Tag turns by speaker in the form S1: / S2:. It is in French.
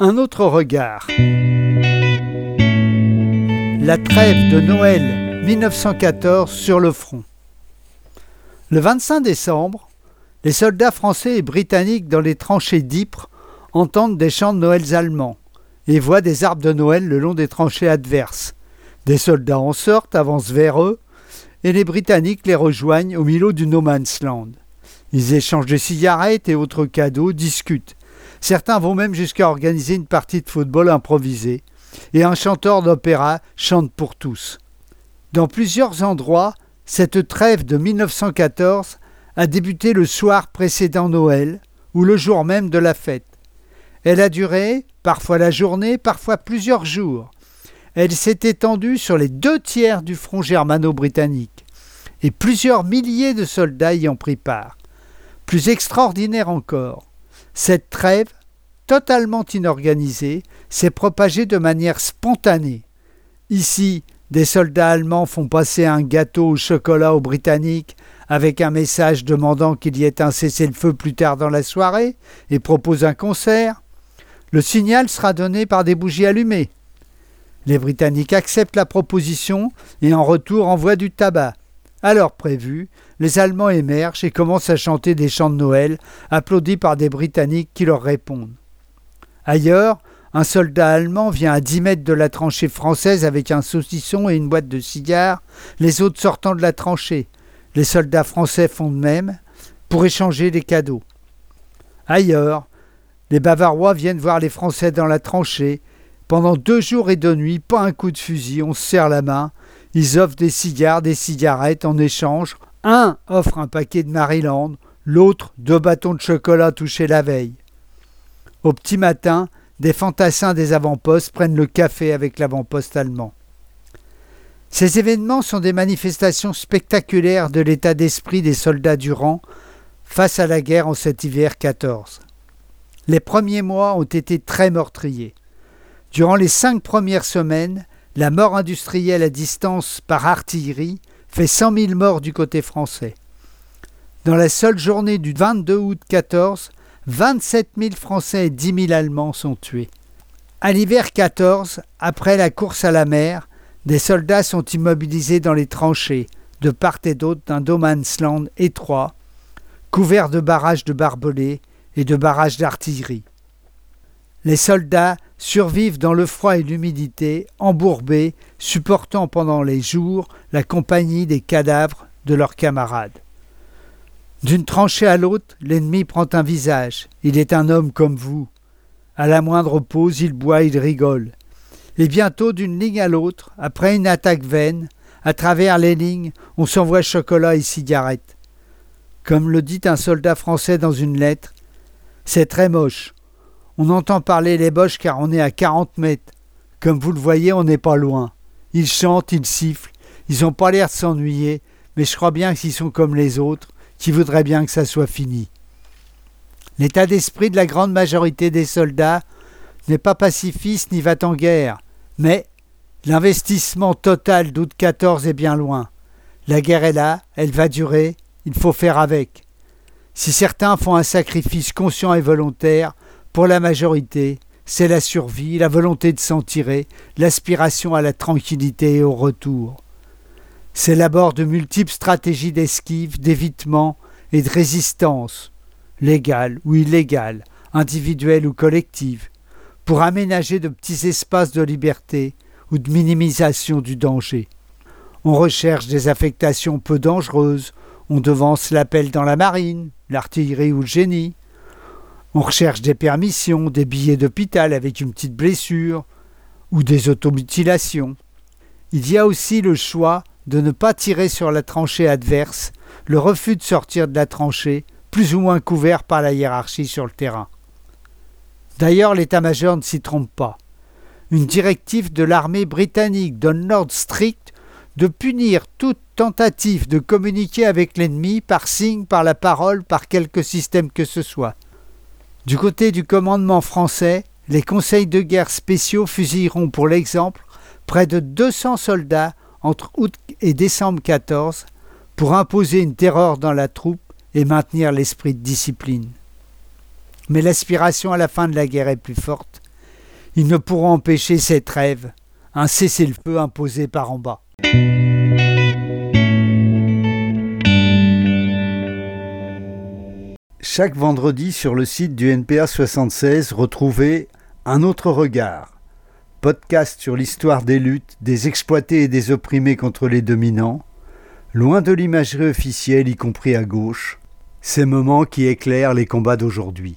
S1: Un autre regard. La trêve de Noël 1914 sur le front. Le 25 décembre, les soldats français et britanniques dans les tranchées d'Ypres entendent des chants de Noël allemands et voient des arbres de Noël le long des tranchées adverses. Des soldats en sortent, avancent vers eux, et les Britanniques les rejoignent au milieu du No Man's Land. Ils échangent des cigarettes et autres cadeaux, discutent. Certains vont même jusqu'à organiser une partie de football improvisée, et un chanteur d'opéra chante pour tous. Dans plusieurs endroits, cette trêve de 1914 a débuté le soir précédent Noël ou le jour même de la fête. Elle a duré, parfois la journée, parfois plusieurs jours. Elle s'est étendue sur les deux tiers du front germano-britannique, et plusieurs milliers de soldats y ont pris part. Plus extraordinaire encore, cette trêve, totalement inorganisée, s'est propagée de manière spontanée. Ici, des soldats allemands font passer un gâteau au chocolat aux Britanniques avec un message demandant qu'il y ait un cessez-le-feu plus tard dans la soirée et proposent un concert. Le signal sera donné par des bougies allumées. Les Britanniques acceptent la proposition et en retour envoient du tabac. À l'heure prévue, les Allemands émergent et commencent à chanter des chants de Noël, applaudis par des Britanniques qui leur répondent. Ailleurs, un soldat allemand vient à dix mètres de la tranchée française avec un saucisson et une boîte de cigares, les autres sortant de la tranchée. Les soldats français font de même pour échanger des cadeaux. Ailleurs, les Bavarois viennent voir les Français dans la tranchée. Pendant deux jours et deux nuits, pas un coup de fusil, on se serre la main. Ils offrent des cigares, des cigarettes en échange. Un offre un paquet de Maryland, l'autre deux bâtons de chocolat touchés la veille. Au petit matin, des fantassins des avant-postes prennent le café avec l'avant-poste allemand. Ces événements sont des manifestations spectaculaires de l'état d'esprit des soldats du rang face à la guerre en cet hiver 14. Les premiers mois ont été très meurtriers. Durant les cinq premières semaines, la mort industrielle à distance par artillerie fait 100 000 morts du côté français. Dans la seule journée du 22 août 14, 27 000 Français et 10 000 Allemands sont tués. À l'hiver 14, après la course à la mer, des soldats sont immobilisés dans les tranchées, de part et d'autre d'un no étroit, couvert de barrages de barbelés et de barrages d'artillerie. Les soldats survivent dans le froid et l'humidité, embourbés, supportant pendant les jours la compagnie des cadavres de leurs camarades. D'une tranchée à l'autre, l'ennemi prend un visage. Il est un homme comme vous. À la moindre pause, il boit, il rigole. Et bientôt, d'une ligne à l'autre, après une attaque vaine, à travers les lignes, on s'envoie chocolat et cigarettes. Comme le dit un soldat français dans une lettre, c'est très moche. On entend parler les boches car on est à 40 mètres. Comme vous le voyez, on n'est pas loin. Ils chantent, ils sifflent, ils n'ont pas l'air de s'ennuyer, mais je crois bien qu'ils sont comme les autres, qui voudraient bien que ça soit fini. L'état d'esprit de la grande majorité des soldats n'est pas pacifiste ni va en guerre, mais l'investissement total d'août 14 est bien loin. La guerre est là, elle va durer, il faut faire avec. Si certains font un sacrifice conscient et volontaire, pour la majorité, c'est la survie, la volonté de s'en tirer, l'aspiration à la tranquillité et au retour. C'est l'abord de multiples stratégies d'esquive, d'évitement et de résistance, légales ou illégales, individuelles ou collectives, pour aménager de petits espaces de liberté ou de minimisation du danger. On recherche des affectations peu dangereuses, on devance l'appel dans la marine, l'artillerie ou le génie. On recherche des permissions, des billets d'hôpital avec une petite blessure ou des automutilations. Il y a aussi le choix de ne pas tirer sur la tranchée adverse, le refus de sortir de la tranchée, plus ou moins couvert par la hiérarchie sur le terrain. D'ailleurs, l'état-major ne s'y trompe pas. Une directive de l'armée britannique donne l'ordre strict de punir toute tentative de communiquer avec l'ennemi par signe, par la parole, par quelque système que ce soit. Du côté du commandement français, les conseils de guerre spéciaux fusilleront pour l'exemple près de 200 soldats entre août et décembre 14 pour imposer une terreur dans la troupe et maintenir l'esprit de discipline. Mais l'aspiration à la fin de la guerre est plus forte Ils ne pourront empêcher cette trêve, un cessez-le-feu imposé par en bas. Chaque vendredi sur le site du NPA 76, retrouvez Un autre regard, podcast sur l'histoire des luttes, des exploités et des opprimés contre les dominants, loin de l'imagerie officielle, y compris à gauche, ces moments qui éclairent les combats d'aujourd'hui.